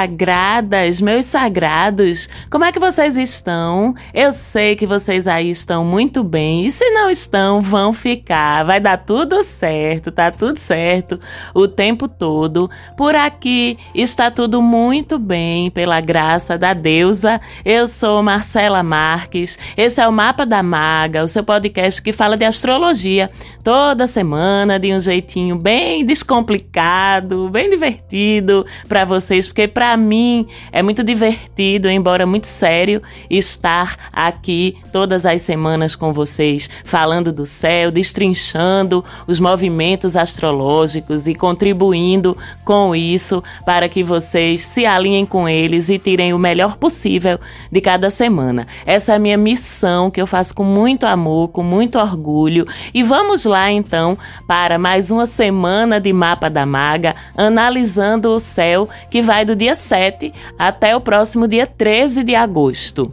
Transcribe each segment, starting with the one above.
sagradas, meus sagrados, como é que vocês estão? Eu sei que vocês aí estão muito bem, e se não estão, vão ficar. Vai dar tudo certo, tá tudo certo o tempo todo. Por aqui está tudo muito bem, pela graça da deusa. Eu sou Marcela Marques, esse é o Mapa da Maga, o seu podcast que fala de astrologia toda semana, de um jeitinho bem descomplicado, bem divertido para vocês, porque para mim é muito divertido, embora muito sério, estar aqui todas as semanas com vocês, falando do céu, destrinchando os movimentos astrológicos e contribuindo com isso para que vocês se alinhem com eles e tirem o melhor possível de cada semana. Essa é a minha missão que eu faço com muito amor, com muito orgulho. E vamos lá então para mais uma semana de Mapa da Maga, analisando o céu que vai do dia 7 até o próximo dia 13 de agosto.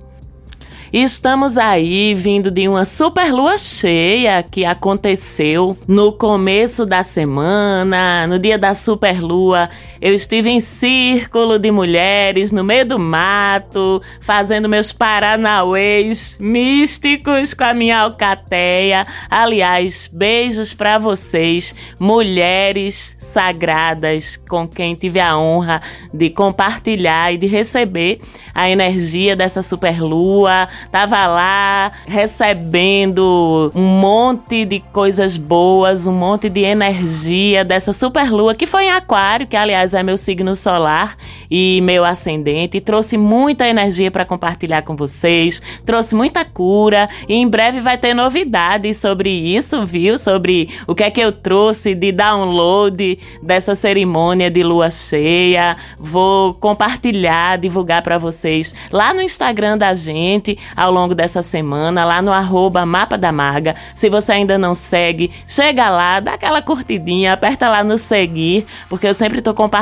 Estamos aí vindo de uma super lua cheia que aconteceu no começo da semana, no dia da super lua. Eu estive em círculo de mulheres no meio do mato, fazendo meus paranauês místicos com a minha alcateia. Aliás, beijos para vocês, mulheres sagradas, com quem tive a honra de compartilhar e de receber a energia dessa super lua tava lá recebendo um monte de coisas boas, um monte de energia dessa super lua que foi em Aquário, que aliás é meu signo solar e meu ascendente, e trouxe muita energia para compartilhar com vocês, trouxe muita cura e em breve vai ter novidades sobre isso, viu? Sobre o que é que eu trouxe de download dessa cerimônia de lua cheia. Vou compartilhar, divulgar para vocês lá no Instagram da gente ao longo dessa semana, lá no arroba Mapa da Maga. Se você ainda não segue, chega lá, dá aquela curtidinha, aperta lá no seguir, porque eu sempre estou compartilhando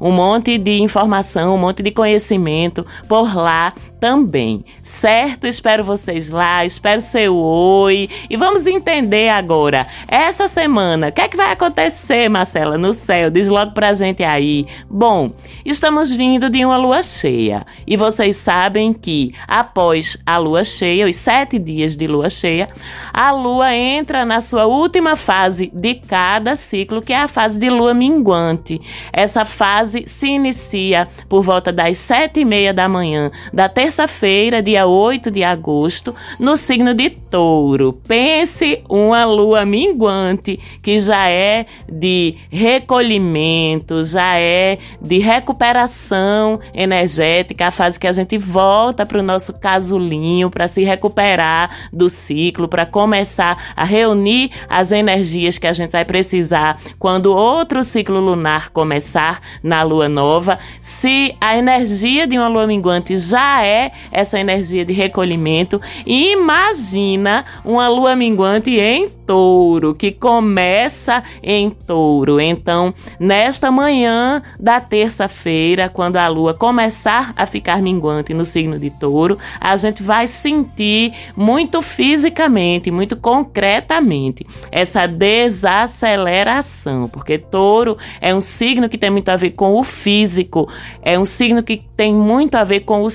um monte de informação, um monte de conhecimento por lá também, certo? Espero vocês lá, espero seu oi. E vamos entender agora, essa semana, o que é que vai acontecer, Marcela, no céu? Diz logo pra gente aí. Bom, estamos vindo de uma lua cheia e vocês sabem que após a lua cheia, os sete dias de lua cheia, a lua entra na sua última fase de cada ciclo, que é a fase de lua minguante. Essa fase se inicia por volta das sete e meia da manhã da terça terça-feira, dia 8 de agosto, no signo de Touro. Pense uma lua minguante que já é de recolhimento, já é de recuperação energética, a fase que a gente volta para o nosso casulinho para se recuperar do ciclo, para começar a reunir as energias que a gente vai precisar quando outro ciclo lunar começar na lua nova. Se a energia de uma lua minguante já é essa energia de recolhimento. E imagina uma lua minguante em touro, que começa em touro. Então, nesta manhã da terça-feira, quando a lua começar a ficar minguante no signo de touro, a gente vai sentir muito fisicamente, muito concretamente, essa desaceleração, porque touro é um signo que tem muito a ver com o físico, é um signo que tem muito a ver com o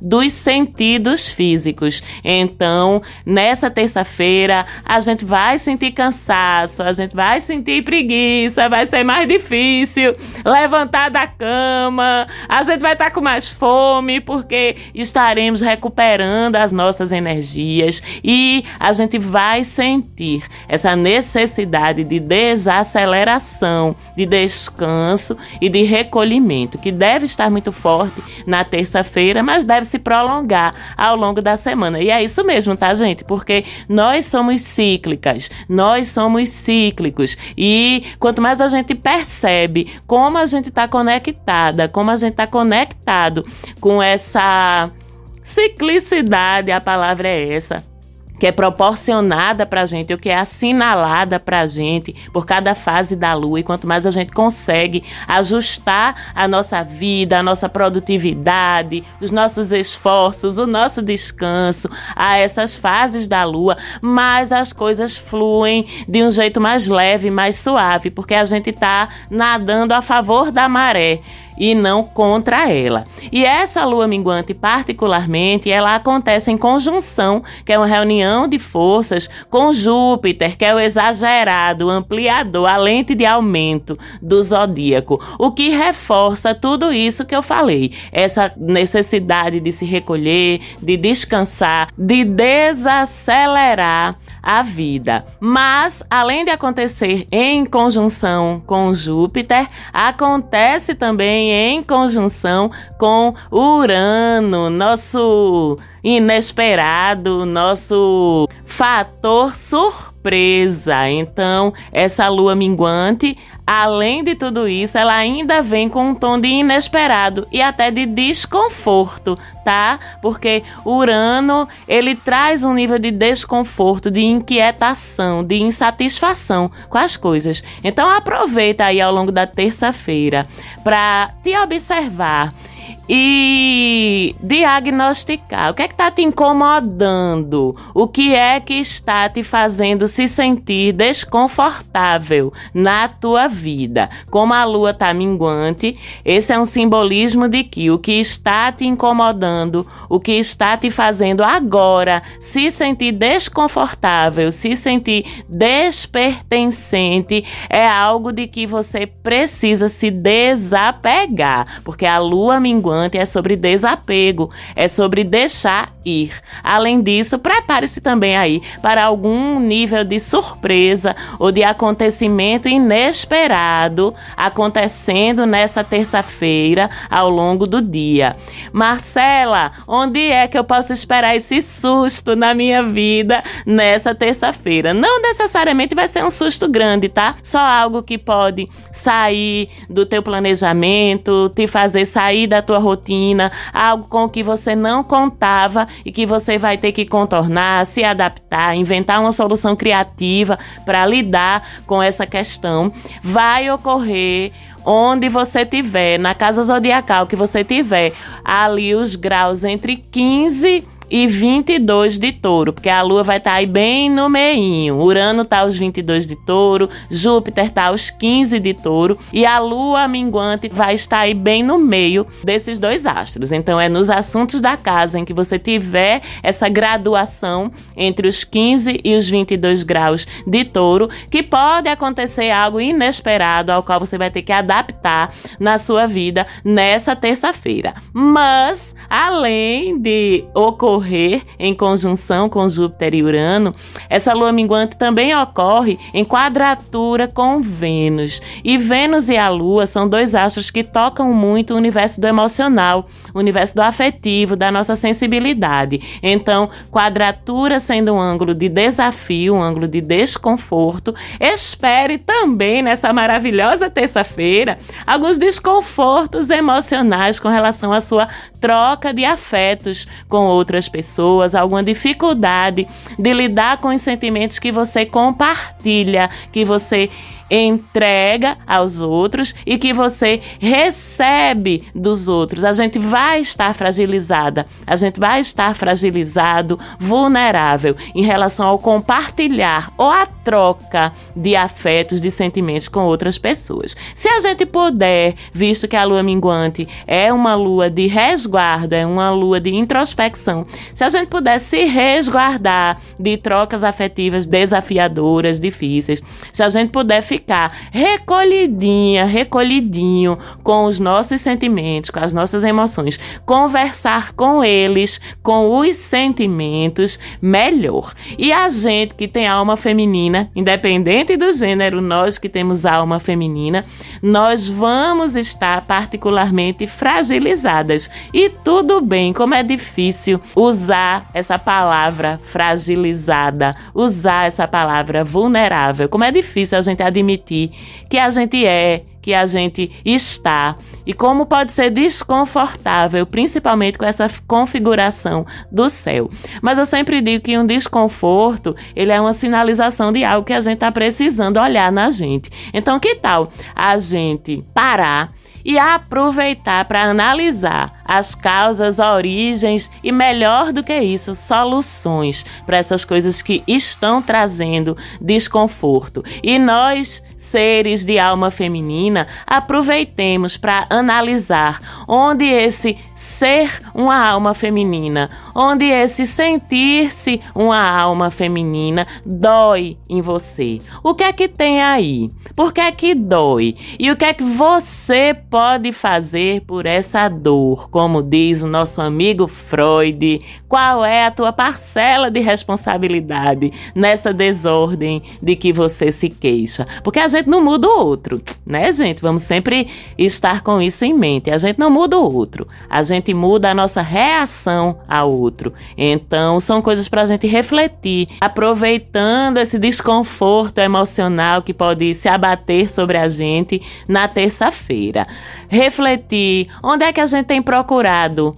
dos sentidos físicos. Então, nessa terça-feira, a gente vai sentir cansaço, a gente vai sentir preguiça, vai ser mais difícil levantar da cama, a gente vai estar com mais fome porque estaremos recuperando as nossas energias e a gente vai sentir essa necessidade de desaceleração, de descanso e de recolhimento, que deve estar muito forte na terça-feira, mas deve se prolongar ao longo da semana. E é isso mesmo, tá, gente? Porque nós somos cíclicas, nós somos cíclicos. E quanto mais a gente percebe como a gente está conectada, como a gente está conectado com essa ciclicidade, a palavra é essa que é proporcionada para a gente, o que é assinalada para a gente por cada fase da lua. E quanto mais a gente consegue ajustar a nossa vida, a nossa produtividade, os nossos esforços, o nosso descanso a essas fases da lua, mais as coisas fluem de um jeito mais leve, mais suave, porque a gente está nadando a favor da maré e não contra ela. E essa lua minguante, particularmente, ela acontece em conjunção, que é uma reunião de forças, com Júpiter, que é o exagerado, o ampliador, a lente de aumento do zodíaco, o que reforça tudo isso que eu falei, essa necessidade de se recolher, de descansar, de desacelerar a vida. Mas, além de acontecer em conjunção com Júpiter, acontece também em conjunção com Urano, nosso inesperado, nosso fator surpresa. Então, essa lua minguante Além de tudo isso, ela ainda vem com um tom de inesperado e até de desconforto, tá? Porque Urano, ele traz um nível de desconforto, de inquietação, de insatisfação com as coisas. Então aproveita aí ao longo da terça-feira para te observar e diagnosticar. O que é que está te incomodando, o que é que está te fazendo se sentir desconfortável na tua vida. Como a lua está minguante, esse é um simbolismo de que o que está te incomodando, o que está te fazendo agora se sentir desconfortável, se sentir despertencente, é algo de que você precisa se desapegar, porque a lua minguante é sobre desapego, é sobre deixar ir. Além disso, prepare-se também aí para algum nível de surpresa ou de acontecimento inesperado acontecendo nessa terça-feira ao longo do dia. Marcela, onde é que eu posso esperar esse susto na minha vida nessa terça-feira? Não necessariamente vai ser um susto grande, tá? Só algo que pode sair do teu planejamento, te fazer sair da tua rotina, algo com o que você não contava e que você vai ter que contornar, se adaptar, inventar uma solução criativa para lidar com essa questão. Vai ocorrer onde você tiver, na casa zodiacal que você tiver, ali os graus entre 15 e 22 de touro, porque a lua vai estar tá aí bem no meinho. Urano tá aos 22 de touro, Júpiter tá aos 15 de touro e a lua minguante vai estar aí bem no meio desses dois astros. Então é nos assuntos da casa em que você tiver essa graduação entre os 15 e os 22 graus de touro que pode acontecer algo inesperado ao qual você vai ter que adaptar na sua vida nessa terça-feira. Mas além de ocorrer ocorrer em conjunção com Júpiter e Urano, essa lua minguante também ocorre em quadratura com Vênus. E Vênus e a Lua são dois astros que tocam muito o universo do emocional, o universo do afetivo, da nossa sensibilidade. Então, quadratura sendo um ângulo de desafio, um ângulo de desconforto, espere também nessa maravilhosa terça-feira alguns desconfortos emocionais com relação à sua troca de afetos com outras pessoas, alguma dificuldade de lidar com os sentimentos que você compartilha, que você entrega aos outros e que você recebe dos outros. A gente vai estar fragilizada, a gente vai estar fragilizado, vulnerável em relação ao compartilhar ou a troca de afetos, de sentimentos com outras pessoas. Se a gente puder, visto que a lua minguante é uma lua de resguardo, é uma lua de introspecção, se a gente puder se resguardar de trocas afetivas desafiadoras, difíceis, se a gente puder ficar ficar recolhidinha, recolhidinho com os nossos sentimentos, com as nossas emoções, conversar com eles, com os sentimentos, melhor. E a gente que tem alma feminina, independente do gênero, nós que temos alma feminina, nós vamos estar particularmente fragilizadas. E tudo bem, como é difícil usar essa palavra fragilizada, usar essa palavra vulnerável, como é difícil a gente admitir admitir que a gente é, que a gente está e como pode ser desconfortável, principalmente com essa configuração do céu. Mas eu sempre digo que um desconforto, ele é uma sinalização de algo que a gente está precisando olhar na gente. Então, que tal a gente parar e aproveitar para analisar as causas, origens e, melhor do que isso, soluções para essas coisas que estão trazendo desconforto. E nós, seres de alma feminina, aproveitemos para analisar onde esse ser uma alma feminina, onde esse sentir-se uma alma feminina dói em você. O que é que tem aí? Por que é que dói? E o que é que você pode fazer por essa dor? Como diz o nosso amigo Freud, qual é a tua parcela de responsabilidade nessa desordem de que você se queixa? Porque a gente não muda o outro, né, gente? Vamos sempre estar com isso em mente. A gente não muda o outro, a gente muda a nossa reação ao outro. Então, são coisas para a gente refletir, aproveitando esse desconforto emocional que pode se abater sobre a gente na terça-feira. Refletir onde é que a gente tem procurado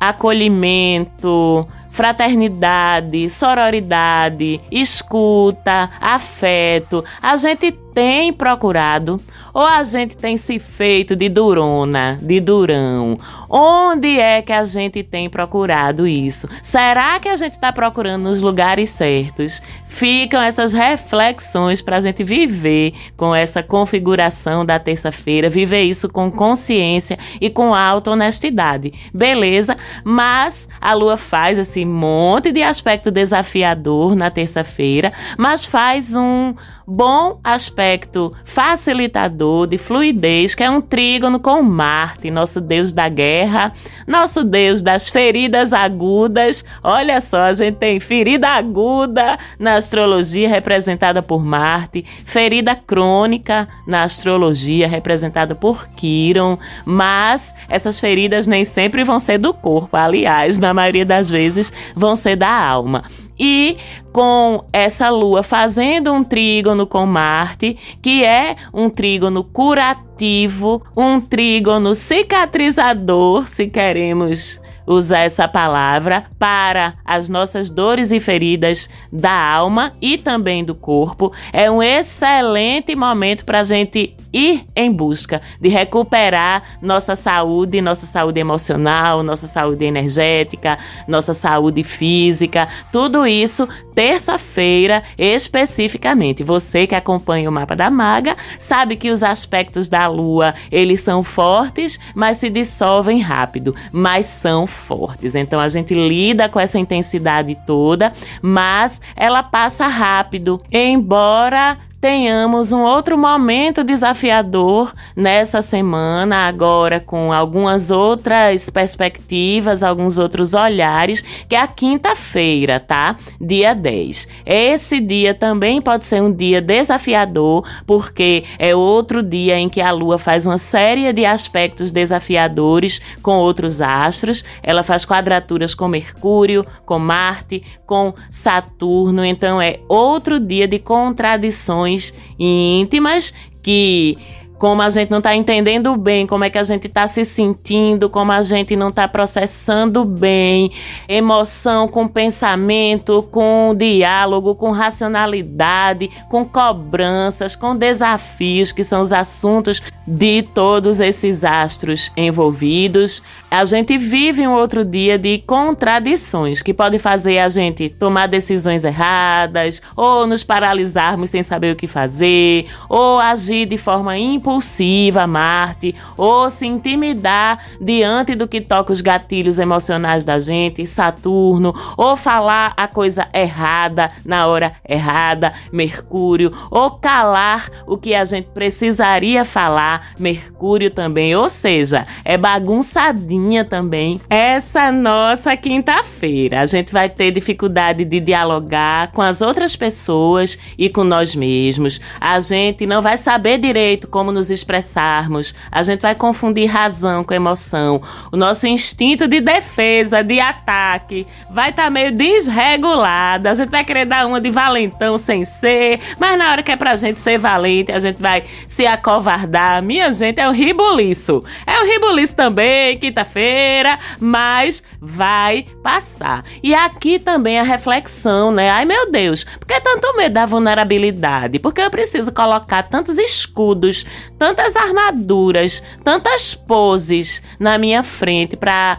acolhimento, fraternidade, sororidade, escuta, afeto. A gente tem procurado ou a gente tem se feito de durona, de durão? Onde é que a gente tem procurado isso? Será que a gente está procurando nos lugares certos? Ficam essas reflexões para a gente viver com essa configuração da terça-feira, viver isso com consciência e com alta honestidade. Beleza? Mas a lua faz esse monte de aspecto desafiador na terça-feira, mas faz um bom aspecto facilitador de fluidez, que é um trígono com Marte, nosso deus da guerra, nosso deus das feridas agudas. Olha só, a gente tem ferida aguda na astrologia representada por Marte, ferida crônica na astrologia representada por Quiron, mas essas feridas nem sempre vão ser do corpo, aliás, na maioria das vezes vão ser da alma. E com essa lua fazendo um trígono com Marte, que é um trígono curativo, um trígono cicatrizador, se queremos usar essa palavra para as nossas dores e feridas da alma e também do corpo. É um excelente momento para a gente ir em busca de recuperar nossa saúde, nossa saúde emocional, nossa saúde energética, nossa saúde física, tudo isso terça-feira especificamente. Você que acompanha o mapa da maga sabe que os aspectos da lua, eles são fortes, mas se dissolvem rápido, mas são fortes. Então a gente lida com essa intensidade toda, mas ela passa rápido, embora tenhamos um outro momento desafiador nessa semana, agora com algumas outras perspectivas, alguns outros olhares, que é a quinta-feira, tá? Dia 10. Esse dia também pode ser um dia desafiador, porque é outro dia em que a Lua faz uma série de aspectos desafiadores com outros astros. Ela faz quadraturas com Mercúrio, com Marte, com Saturno, então é outro dia de contradições íntimas que como a gente não está entendendo bem, como é que a gente está se sentindo, como a gente não está processando bem emoção com pensamento, com diálogo, com racionalidade, com cobranças, com desafios, que são os assuntos de todos esses astros envolvidos. A gente vive um outro dia de contradições que pode fazer a gente tomar decisões erradas, ou nos paralisarmos sem saber o que fazer, ou agir de forma impulsiva, Marte, ou se intimidar diante do que toca os gatilhos emocionais da gente, Saturno, ou falar a coisa errada na hora errada, Mercúrio, ou calar o que a gente precisaria falar, Mercúrio também. Ou seja, é bagunçadinho também. Essa nossa quinta-feira, a gente vai ter dificuldade de dialogar com as outras pessoas e com nós mesmos. A gente não vai saber direito como nos expressarmos, a gente vai confundir razão com emoção. O nosso instinto de defesa, de ataque, vai estar tá meio desregulado. A gente vai querer dar uma de valentão sem ser, mas na hora que é pra gente ser valente, a gente vai se acovardar. Minha gente, é o ribuliço. É o ribuliço também, quinta-feira, mas vai passar. E aqui também a reflexão, né? Ai meu Deus, por que tanto medo da vulnerabilidade? Porque eu preciso colocar tantos escudos, tantas armaduras, tantas poses na minha frente para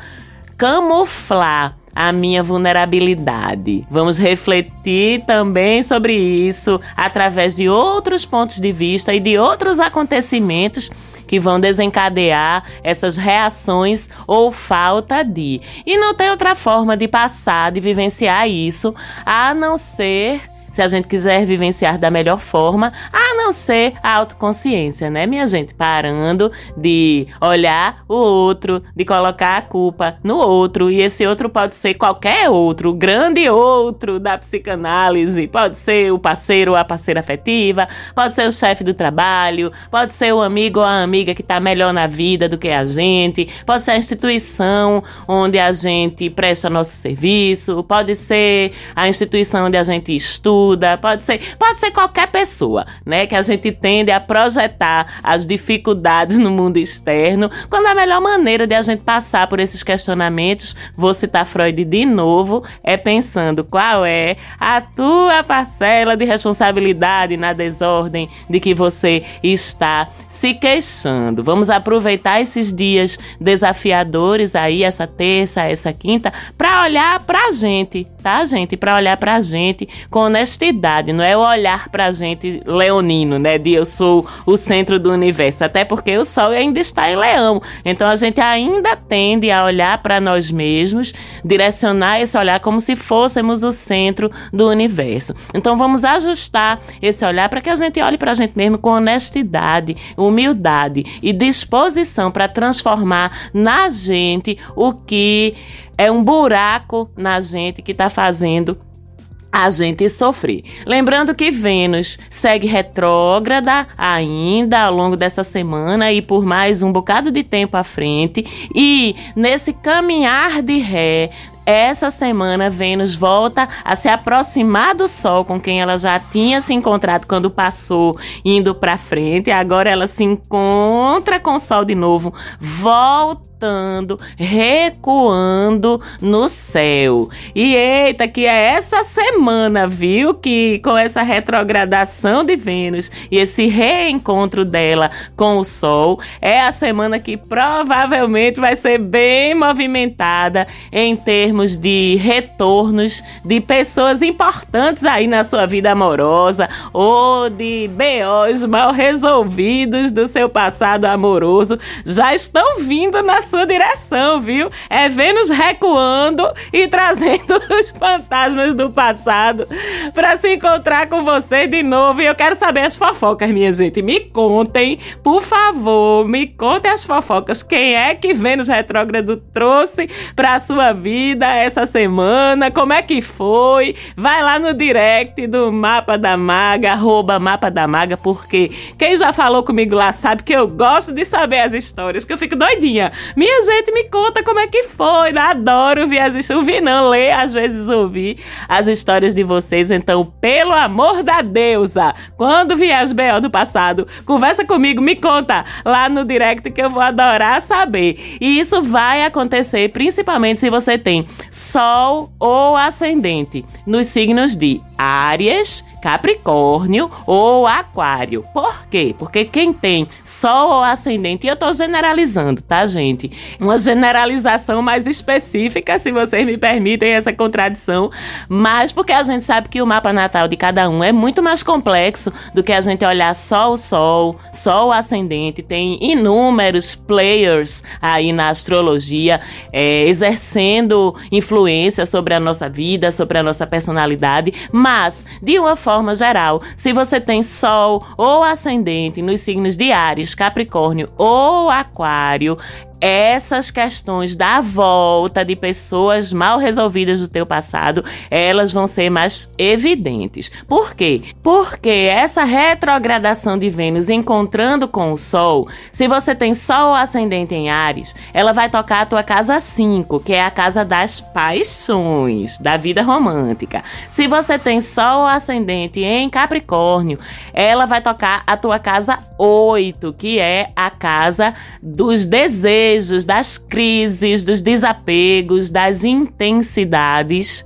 camuflar a minha vulnerabilidade. Vamos refletir também sobre isso através de outros pontos de vista e de outros acontecimentos que vão desencadear essas reações ou falta de. E não tem outra forma de passar, de vivenciar isso, a não ser se a gente quiser vivenciar da melhor forma, a não ser a autoconsciência, né, minha gente? Parando de olhar o outro, de colocar a culpa no outro, e esse outro pode ser qualquer outro, grande outro da psicanálise, pode ser o parceiro ou a parceira afetiva, pode ser o chefe do trabalho, pode ser o amigo ou a amiga que está melhor na vida do que a gente, pode ser a instituição onde a gente presta nosso serviço, pode ser a instituição onde a gente estuda ajuda, pode ser, pode ser qualquer pessoa, né? Que a gente tende a projetar as dificuldades no mundo externo, quando a melhor maneira de a gente passar por esses questionamentos, vou citar Freud de novo, é pensando qual é a tua parcela de responsabilidade na desordem de que você está se queixando. Vamos aproveitar esses dias desafiadores aí, essa terça, essa quinta, para olhar pra gente, tá, gente? Para olhar pra gente com honestidade, não é o olhar pra gente leonino, né? De eu sou o centro do universo, até porque o sol ainda está em leão. Então a gente ainda tende a olhar para nós mesmos, direcionar esse olhar como se fôssemos o centro do universo. Então vamos ajustar esse olhar para que a gente olhe para a gente mesmo com honestidade, humildade e disposição para transformar na gente o que é um buraco na gente que está fazendo a gente sofrer. Lembrando que Vênus segue retrógrada ainda ao longo dessa semana e por mais um bocado de tempo à frente. E nesse caminhar de ré, essa semana Vênus volta a se aproximar do Sol, com quem ela já tinha se encontrado quando passou indo para frente. Agora ela se encontra com o Sol de novo, volta voltando, recuando no céu. E eita, que é essa semana, viu? Que com essa retrogradação de Vênus e esse reencontro dela com o Sol, é a semana que provavelmente vai ser bem movimentada em termos de retornos de pessoas importantes aí na sua vida amorosa ou de BOs mal resolvidos do seu passado amoroso já estão vindo na sua direção, viu? É Vênus recuando e trazendo os fantasmas do passado para se encontrar com você de novo. E eu quero saber as fofocas, minha gente. Me contem, por favor, me contem as fofocas. Quem é que Vênus retrógrado trouxe para sua vida essa semana? Como é que foi? Vai lá no direct do Mapa da Maga, arroba Mapa da Maga, porque quem já falou comigo lá sabe que eu gosto de saber as histórias, que eu fico doidinha. Minha gente, me conta como é que foi. Eu adoro ouvir as. Ouvir não, ler, às vezes ouvir as histórias de vocês. Então, pelo amor da deusa, quando vier as B.O. do passado, conversa comigo, me conta lá no direct que eu vou adorar saber. E isso vai acontecer principalmente se você tem Sol ou Ascendente nos signos de Áries, Capricórnio ou Aquário. Por quê? Porque quem tem Sol ou Ascendente, e eu tô generalizando, tá, gente? Uma generalização mais específica, se vocês me permitem essa contradição, mas porque a gente sabe que o mapa natal de cada um é muito mais complexo do que a gente olhar só o Sol, só o Ascendente. Tem inúmeros players aí na astrologia é, exercendo influência sobre a nossa vida, sobre a nossa personalidade, mas de uma forma forma geral, se você tem Sol ou Ascendente nos signos de Ares, Capricórnio ou Aquário, essas questões da volta de pessoas mal resolvidas do teu passado, elas vão ser mais evidentes. Por quê? Porque essa retrogradação de Vênus encontrando com o Sol, se você tem Sol ascendente em Ares, ela vai tocar a tua casa 5, que é a casa das paixões, da vida romântica. Se você tem Sol ascendente em Capricórnio, ela vai tocar a tua casa 8, que é a casa dos desejos, das crises, dos desapegos, das intensidades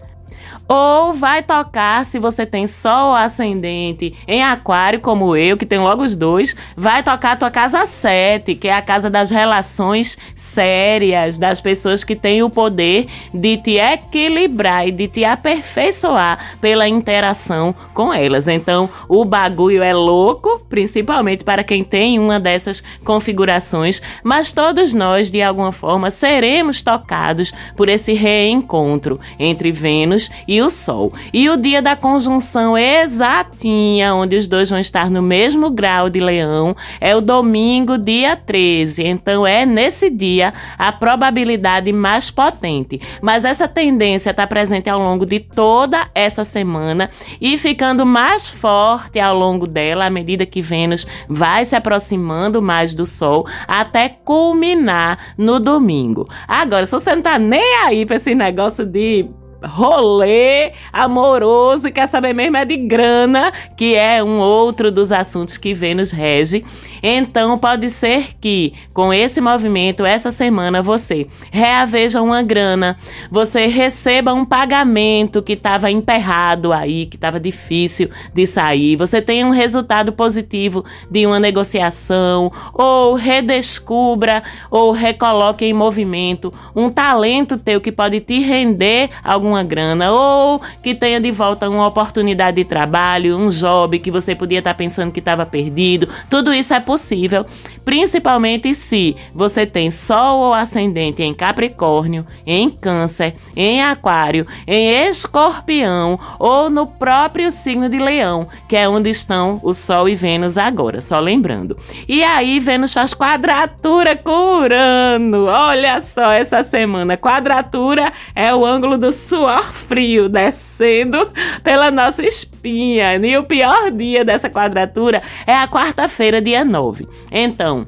ou vai tocar se você tem Sol ascendente em Aquário, como eu, que tem logo os dois, vai tocar a tua casa 7, que é a casa das relações sérias, das pessoas que têm o poder de te equilibrar e de te aperfeiçoar pela interação com elas. Então, o bagulho é louco, principalmente para quem tem uma dessas configurações, mas todos nós, de alguma forma, seremos tocados por esse reencontro entre Vênus e o Sol. E o dia da conjunção exatinha, onde os dois vão estar no mesmo grau de Leão, é o domingo, dia 13. Então é nesse dia a probabilidade mais potente. Mas essa tendência está presente ao longo de toda essa semana e ficando mais forte ao longo dela à medida que Vênus vai se aproximando mais do Sol até culminar no domingo. Agora, se você não tá nem aí para esse negócio de rolê amoroso e quer saber mesmo é de grana, que é um outro dos assuntos que Vênus rege. Então pode ser que com esse movimento essa semana você reaveja uma grana, você receba um pagamento que estava emperrado aí, que estava difícil de sair, você tenha um resultado positivo de uma negociação ou redescubra ou recoloque em movimento um talento teu que pode te render algum uma grana ou que tenha de volta uma oportunidade de trabalho, um job que você podia estar pensando que estava perdido. Tudo isso é possível, principalmente se você tem Sol ou ascendente em Capricórnio, em Câncer, em Aquário, em Escorpião ou no próprio signo de Leão, que é onde estão o Sol e Vênus agora, só lembrando. E aí Vênus faz quadratura com Urano. Olha só essa semana, quadratura é o ângulo do Sul suor frio descendo pela nossa espinha. E o pior dia dessa quadratura é a quarta-feira, dia 9. Então,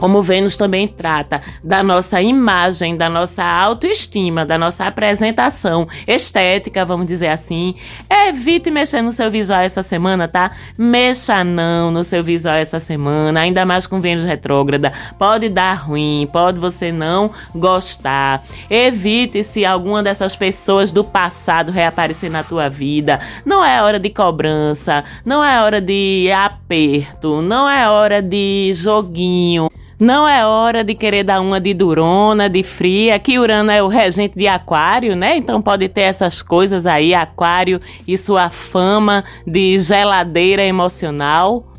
como Vênus também trata da nossa imagem, da nossa autoestima, da nossa apresentação estética, vamos dizer assim. Evite mexer no seu visual essa semana, tá? Mexa não no seu visual essa semana, ainda mais com Vênus retrógrada. Pode dar ruim, pode você não gostar. Evite se alguma dessas pessoas do passado reaparecer na tua vida. Não é hora de cobrança, não é hora de aperto, não é hora de joguinho. Não é hora de querer dar uma de durona, de fria, que Urano é o regente de Aquário, né? Então pode ter essas coisas aí, Aquário e sua fama de geladeira emocional.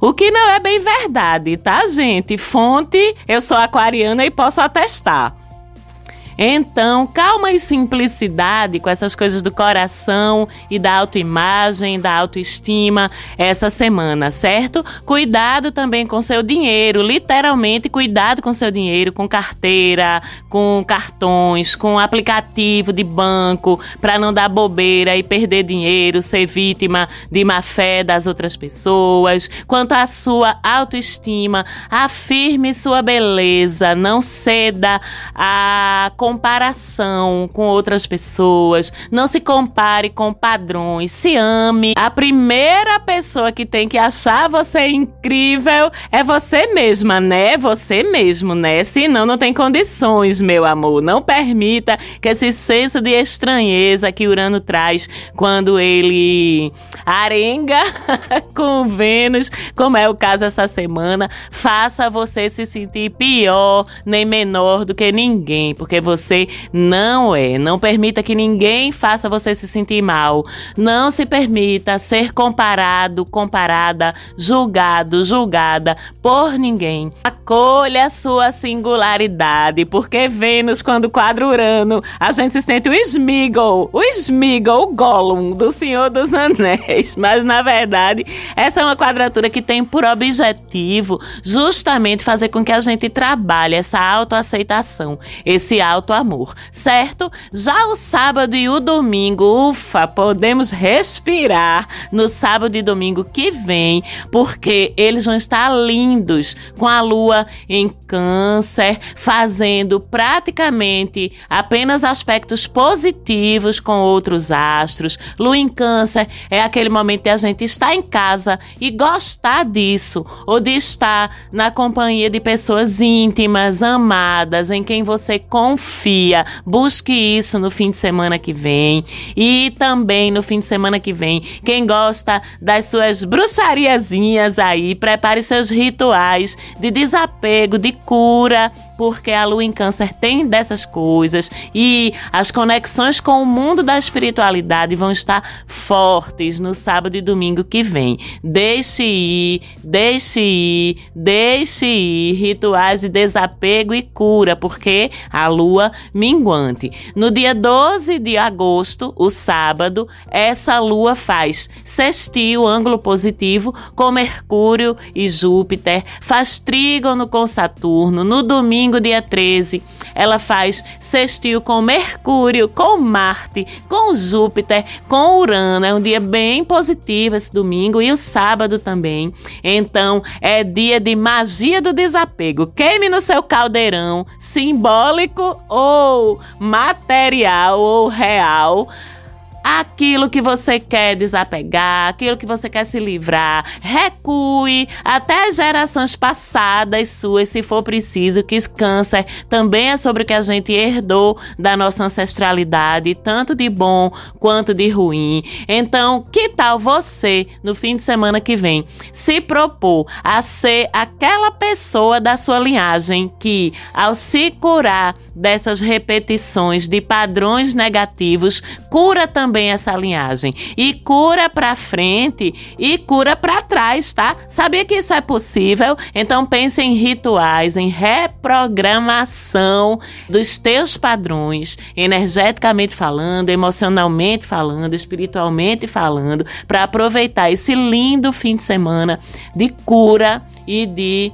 O que não é bem verdade, tá, gente? Fonte, eu sou aquariana e posso atestar. Então, calma e simplicidade com essas coisas do coração e da autoimagem, da autoestima essa semana, certo? Cuidado também com seu dinheiro, literalmente cuidado com seu dinheiro, com carteira, com cartões, com aplicativo de banco, para não dar bobeira e perder dinheiro, ser vítima de má fé das outras pessoas. Quanto à sua autoestima, afirme sua beleza, não ceda a comparação com outras pessoas, não se compare com padrões, se ame. A primeira pessoa que tem que achar você incrível é você mesma, né? Você mesmo, né? Senão não tem condições, meu amor. Não permita que esse senso de estranheza que Urano traz quando ele arenga com Vênus, como é o caso essa semana, faça você se sentir pior nem menor do que ninguém, porque você você, não é. Não permita que ninguém faça você se sentir mal. Não se permita ser comparado, comparada, julgado, julgada por ninguém. Acolha a sua singularidade, porque Vênus, quando quadra Urano, a gente se sente o Smeagol, o Smeagol, o Gollum do Senhor dos Anéis. Mas na verdade, essa é uma quadratura que tem por objetivo justamente fazer com que a gente trabalhe essa autoaceitação, esse auto-amor, certo? Já o sábado e o domingo, ufa, podemos respirar no sábado e domingo que vem, porque eles vão estar lindos com a lua em Câncer, fazendo praticamente apenas aspectos positivos com outros astros. Lua em Câncer é aquele momento de a gente estar em casa e gostar disso, ou de estar na companhia de pessoas íntimas, amadas, em quem você confia. Busque isso no fim de semana que vem. E também no fim de semana que vem, quem gosta das suas bruxariazinhas aí, prepare seus rituais de desapego, de cura porque a lua em câncer tem dessas coisas e as conexões com o mundo da espiritualidade vão estar fortes no sábado e domingo que vem. Deixe ir, deixe ir, deixe ir rituais de desapego e cura, porque a lua minguante. No dia 12 de agosto, o sábado, essa lua faz sextil, ângulo positivo com Mercúrio e Júpiter, faz trígono com Saturno. No domingo dia 13, ela faz sextil com Mercúrio, com Marte, com Júpiter, com Urano. É um dia bem positivo esse domingo e o sábado também. Então, é dia de magia do desapego. Queime no seu caldeirão, simbólico ou material ou real aquilo que você quer desapegar, aquilo que você quer se livrar. Recue até gerações passadas suas, se for preciso, que câncer também é sobre o que a gente herdou da nossa ancestralidade, tanto de bom quanto de ruim. Então, que tal você, no fim de semana que vem, se propor a ser aquela pessoa da sua linhagem que, ao se curar dessas repetições de padrões negativos, cura também também essa linhagem. E cura para frente e cura para trás, tá? Sabia que isso é possível? Então pense em rituais, em reprogramação dos teus padrões, energeticamente falando, emocionalmente falando, espiritualmente falando, para aproveitar esse lindo fim de semana de cura e de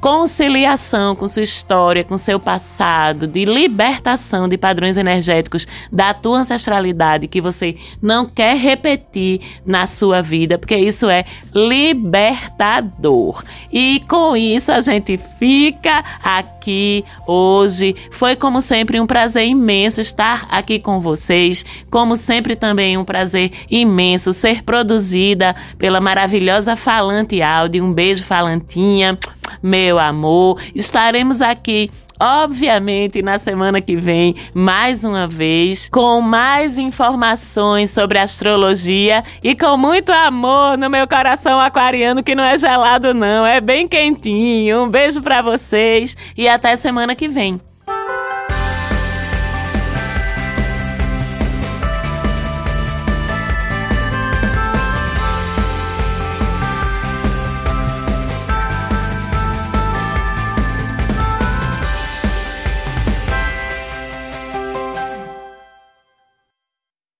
conciliação com sua história, com seu passado, de libertação de padrões energéticos da tua ancestralidade que você não quer repetir na sua vida, porque isso é libertador. E com isso a gente fica aqui hoje. Foi como sempre um prazer imenso estar aqui com vocês, como sempre também um prazer imenso ser produzida pela maravilhosa Falante Áudio. Um beijo, Falantinha meu amor. Estaremos aqui obviamente, na semana que vem, mais uma vez, com mais informações sobre astrologia e com muito amor no meu coração aquariano, que não é gelado, não, é bem quentinho. Um beijo para vocês e até semana que vem.